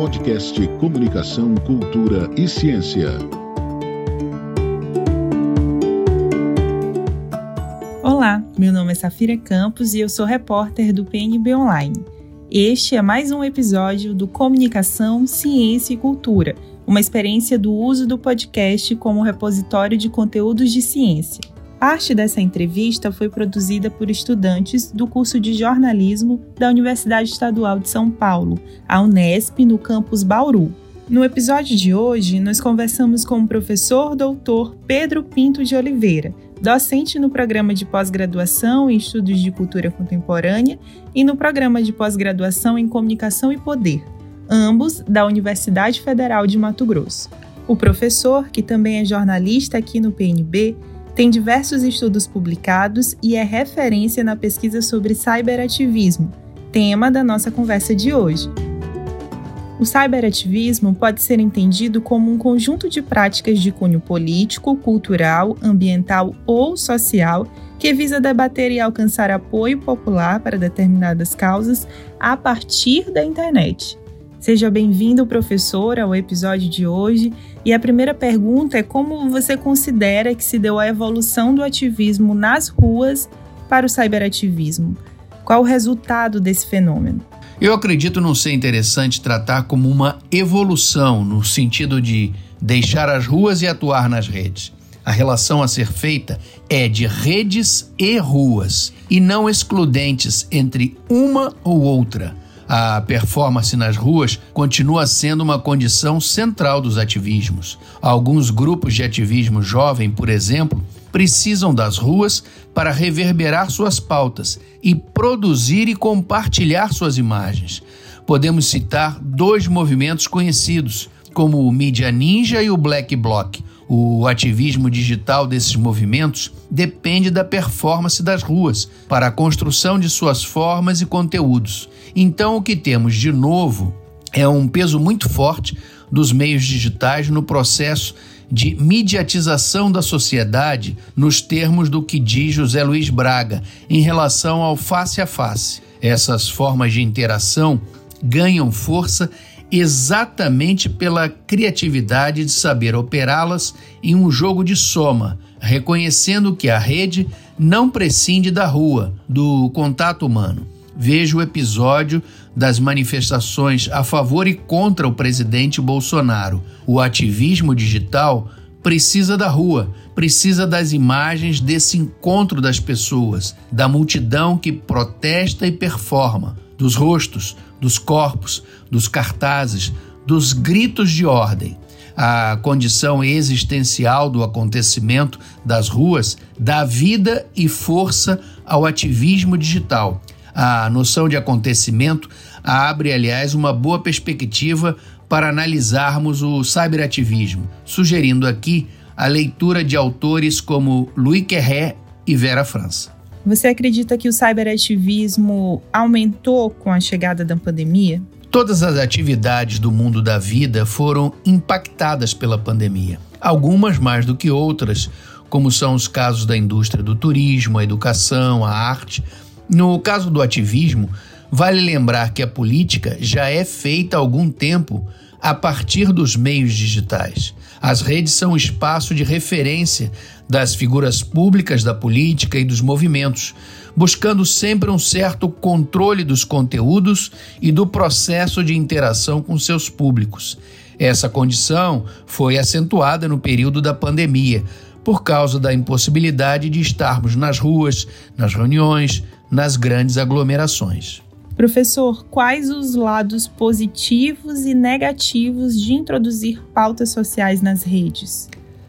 Podcast Comunicação, Cultura e Ciência. Olá, meu nome é Safira Campos e eu sou repórter do PNB Online. Este é mais um episódio do Comunicação, Ciência e Cultura, uma experiência do uso do podcast como repositório de conteúdos de ciência. Parte dessa entrevista foi produzida por estudantes do curso de jornalismo da Universidade Estadual de São Paulo, a Unesp, no campus Bauru. No episódio de hoje, nós conversamos com o professor doutor Pedro Pinto de Oliveira, docente no programa de pós-graduação em Estudos de Cultura Contemporânea e no programa de pós-graduação em Comunicação e Poder, ambos da Universidade Federal de Mato Grosso. O professor, que também é jornalista aqui no PNB, tem diversos estudos publicados e é referência na pesquisa sobre cyberativismo, tema da nossa conversa de hoje. O cyberativismo pode ser entendido como um conjunto de práticas de cunho político, cultural, ambiental ou social que visa debater e alcançar apoio popular para determinadas causas a partir da internet. Seja bem-vindo, professor, ao episódio de hoje. E a primeira pergunta é como você considera que se deu a evolução do ativismo nas ruas para o cyberativismo? Qual o resultado desse fenômeno? Eu acredito não ser interessante tratar como uma evolução no sentido de deixar as ruas e atuar nas redes. A relação a ser feita é de redes e ruas, e não excludentes entre uma ou outra a performance nas ruas continua sendo uma condição central dos ativismos. Alguns grupos de ativismo jovem, por exemplo, precisam das ruas para reverberar suas pautas e produzir e compartilhar suas imagens. Podemos citar dois movimentos conhecidos, como o Mídia Ninja e o Black Bloc, o ativismo digital desses movimentos depende da performance das ruas para a construção de suas formas e conteúdos. Então, o que temos de novo é um peso muito forte dos meios digitais no processo de mediatização da sociedade, nos termos do que diz José Luiz Braga em relação ao face a face. Essas formas de interação ganham força exatamente pela criatividade de saber operá-las em um jogo de soma, reconhecendo que a rede não prescinde da rua, do contato humano. Veja o episódio das manifestações a favor e contra o presidente Bolsonaro. O ativismo digital precisa da rua, precisa das imagens desse encontro das pessoas, da multidão que protesta e performa, dos rostos, dos corpos, dos cartazes, dos gritos de ordem. A condição existencial do acontecimento das ruas dá vida e força ao ativismo digital. A noção de acontecimento abre, aliás, uma boa perspectiva para analisarmos o cyberativismo, sugerindo aqui a leitura de autores como Louis Querré e Vera França. Você acredita que o cyberativismo aumentou com a chegada da pandemia? Todas as atividades do mundo da vida foram impactadas pela pandemia, algumas mais do que outras, como são os casos da indústria do turismo, a educação, a arte. No caso do ativismo, vale lembrar que a política já é feita há algum tempo a partir dos meios digitais. As redes são espaço de referência das figuras públicas da política e dos movimentos, buscando sempre um certo controle dos conteúdos e do processo de interação com seus públicos. Essa condição foi acentuada no período da pandemia, por causa da impossibilidade de estarmos nas ruas, nas reuniões, nas grandes aglomerações. Professor, quais os lados positivos e negativos de introduzir pautas sociais nas redes?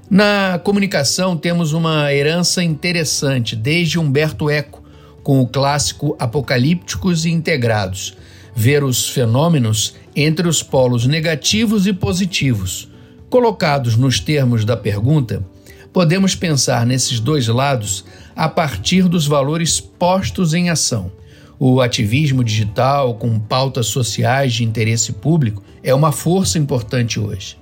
Na comunicação temos uma herança interessante desde Humberto Eco, com o clássico Apocalípticos e Integrados, ver os fenômenos entre os polos negativos e positivos. Colocados nos termos da pergunta, podemos pensar nesses dois lados a partir dos valores postos em ação. O ativismo digital, com pautas sociais de interesse público, é uma força importante hoje.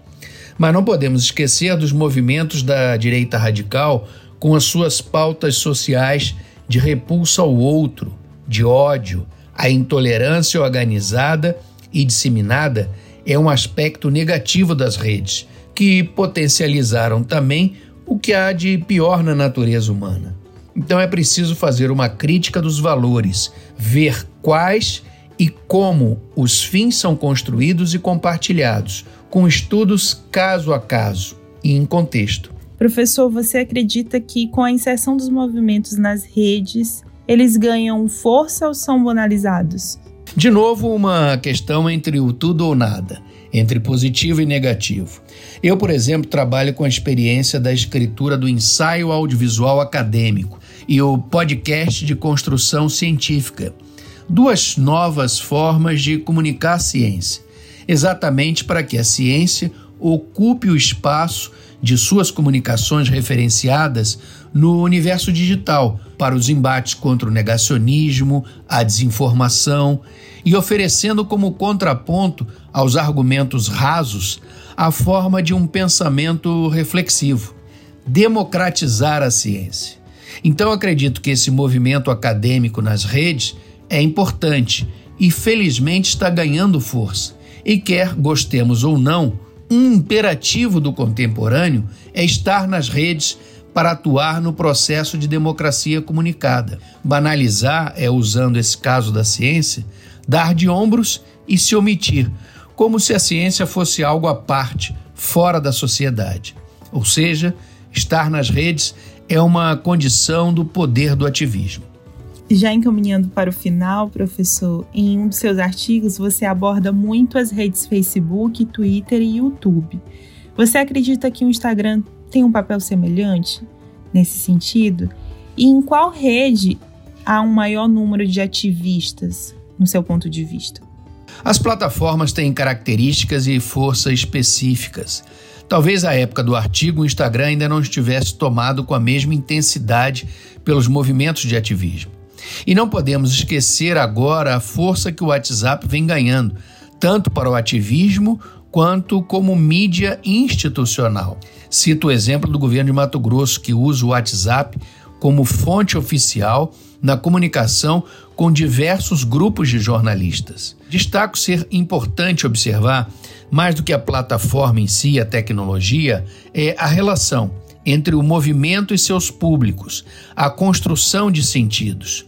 Mas não podemos esquecer dos movimentos da direita radical com as suas pautas sociais de repulsa ao outro, de ódio, a intolerância organizada e disseminada é um aspecto negativo das redes, que potencializaram também o que há de pior na natureza humana. Então é preciso fazer uma crítica dos valores, ver quais e como os fins são construídos e compartilhados, com estudos caso a caso e em contexto. Professor, você acredita que com a inserção dos movimentos nas redes, eles ganham força ou são banalizados? De novo, uma questão entre o tudo ou nada, entre positivo e negativo. Eu, por exemplo, trabalho com a experiência da escritura do ensaio audiovisual acadêmico e o podcast de construção científica. Duas novas formas de comunicar a ciência, exatamente para que a ciência ocupe o espaço de suas comunicações referenciadas no universo digital para os embates contra o negacionismo, a desinformação e oferecendo como contraponto aos argumentos rasos a forma de um pensamento reflexivo, democratizar a ciência. Então acredito que esse movimento acadêmico nas redes é importante e felizmente está ganhando força. E quer gostemos ou não, um imperativo do contemporâneo é estar nas redes para atuar no processo de democracia comunicada. Banalizar é, usando esse caso da ciência, dar de ombros e se omitir, como se a ciência fosse algo à parte, fora da sociedade. Ou seja, estar nas redes é uma condição do poder do ativismo. Já encaminhando para o final, professor, em um dos seus artigos você aborda muito as redes Facebook, Twitter e YouTube. Você acredita que o Instagram tem um papel semelhante nesse sentido? E em qual rede há um maior número de ativistas, no seu ponto de vista? As plataformas têm características e força específicas. Talvez à época do artigo o Instagram ainda não estivesse tomado com a mesma intensidade pelos movimentos de ativismo. E não podemos esquecer agora a força que o WhatsApp vem ganhando, tanto para o ativismo quanto como mídia institucional. Cito o exemplo do governo de Mato Grosso, que usa o WhatsApp como fonte oficial na comunicação com diversos grupos de jornalistas. Destaco ser importante observar, mais do que a plataforma em si, a tecnologia, é a relação entre o movimento e seus públicos, a construção de sentidos.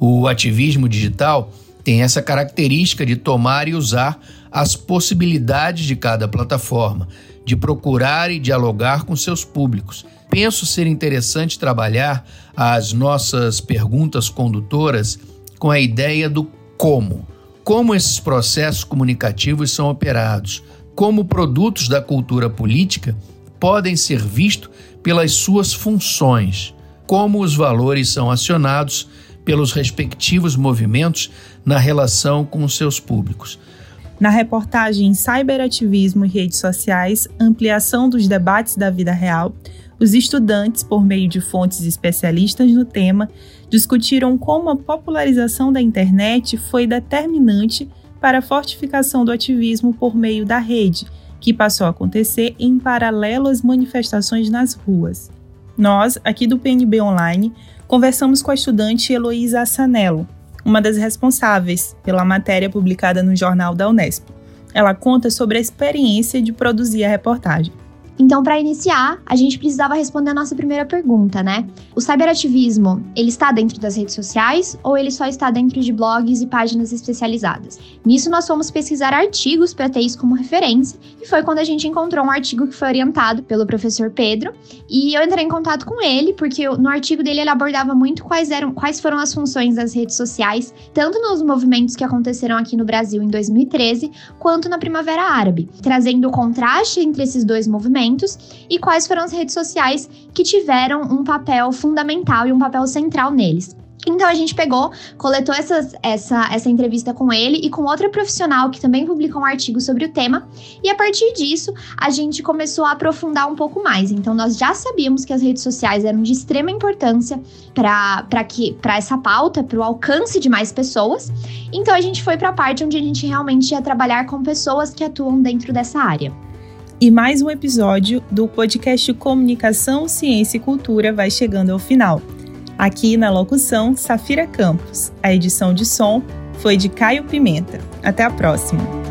O ativismo digital tem essa característica de tomar e usar as possibilidades de cada plataforma, de procurar e dialogar com seus públicos. Penso ser interessante trabalhar as nossas perguntas condutoras com a ideia do como. Como esses processos comunicativos são operados, como produtos da cultura política podem ser vistos pelas suas funções, como os valores são acionados pelos respectivos movimentos na relação com seus públicos. Na reportagem Cyberativismo e Redes Sociais Ampliação dos Debates da Vida Real, os estudantes, por meio de fontes especialistas no tema, discutiram como a popularização da internet foi determinante para a fortificação do ativismo por meio da rede, que passou a acontecer em paralelo às manifestações nas ruas. Nós, aqui do PNB Online, conversamos com a estudante Heloísa Assanello, uma das responsáveis pela matéria publicada no jornal da Unesp. Ela conta sobre a experiência de produzir a reportagem. Então, para iniciar, a gente precisava responder a nossa primeira pergunta, né? O cyberativismo, ele está dentro das redes sociais ou ele só está dentro de blogs e páginas especializadas? Nisso, nós fomos pesquisar artigos para ter isso como referência e foi quando a gente encontrou um artigo que foi orientado pelo professor Pedro e eu entrei em contato com ele porque no artigo dele ele abordava muito quais eram, quais foram as funções das redes sociais, tanto nos movimentos que aconteceram aqui no Brasil em 2013, quanto na Primavera Árabe, trazendo o contraste entre esses dois movimentos e quais foram as redes sociais que tiveram um papel fundamental e um papel central neles. Então a gente pegou, coletou essas, essa, essa entrevista com ele e com outra profissional que também publicou um artigo sobre o tema, e a partir disso a gente começou a aprofundar um pouco mais. Então nós já sabíamos que as redes sociais eram de extrema importância para essa pauta, para o alcance de mais pessoas. Então a gente foi para a parte onde a gente realmente ia trabalhar com pessoas que atuam dentro dessa área. E mais um episódio do podcast Comunicação, Ciência e Cultura vai chegando ao final. Aqui na locução, Safira Campos. A edição de som foi de Caio Pimenta. Até a próxima!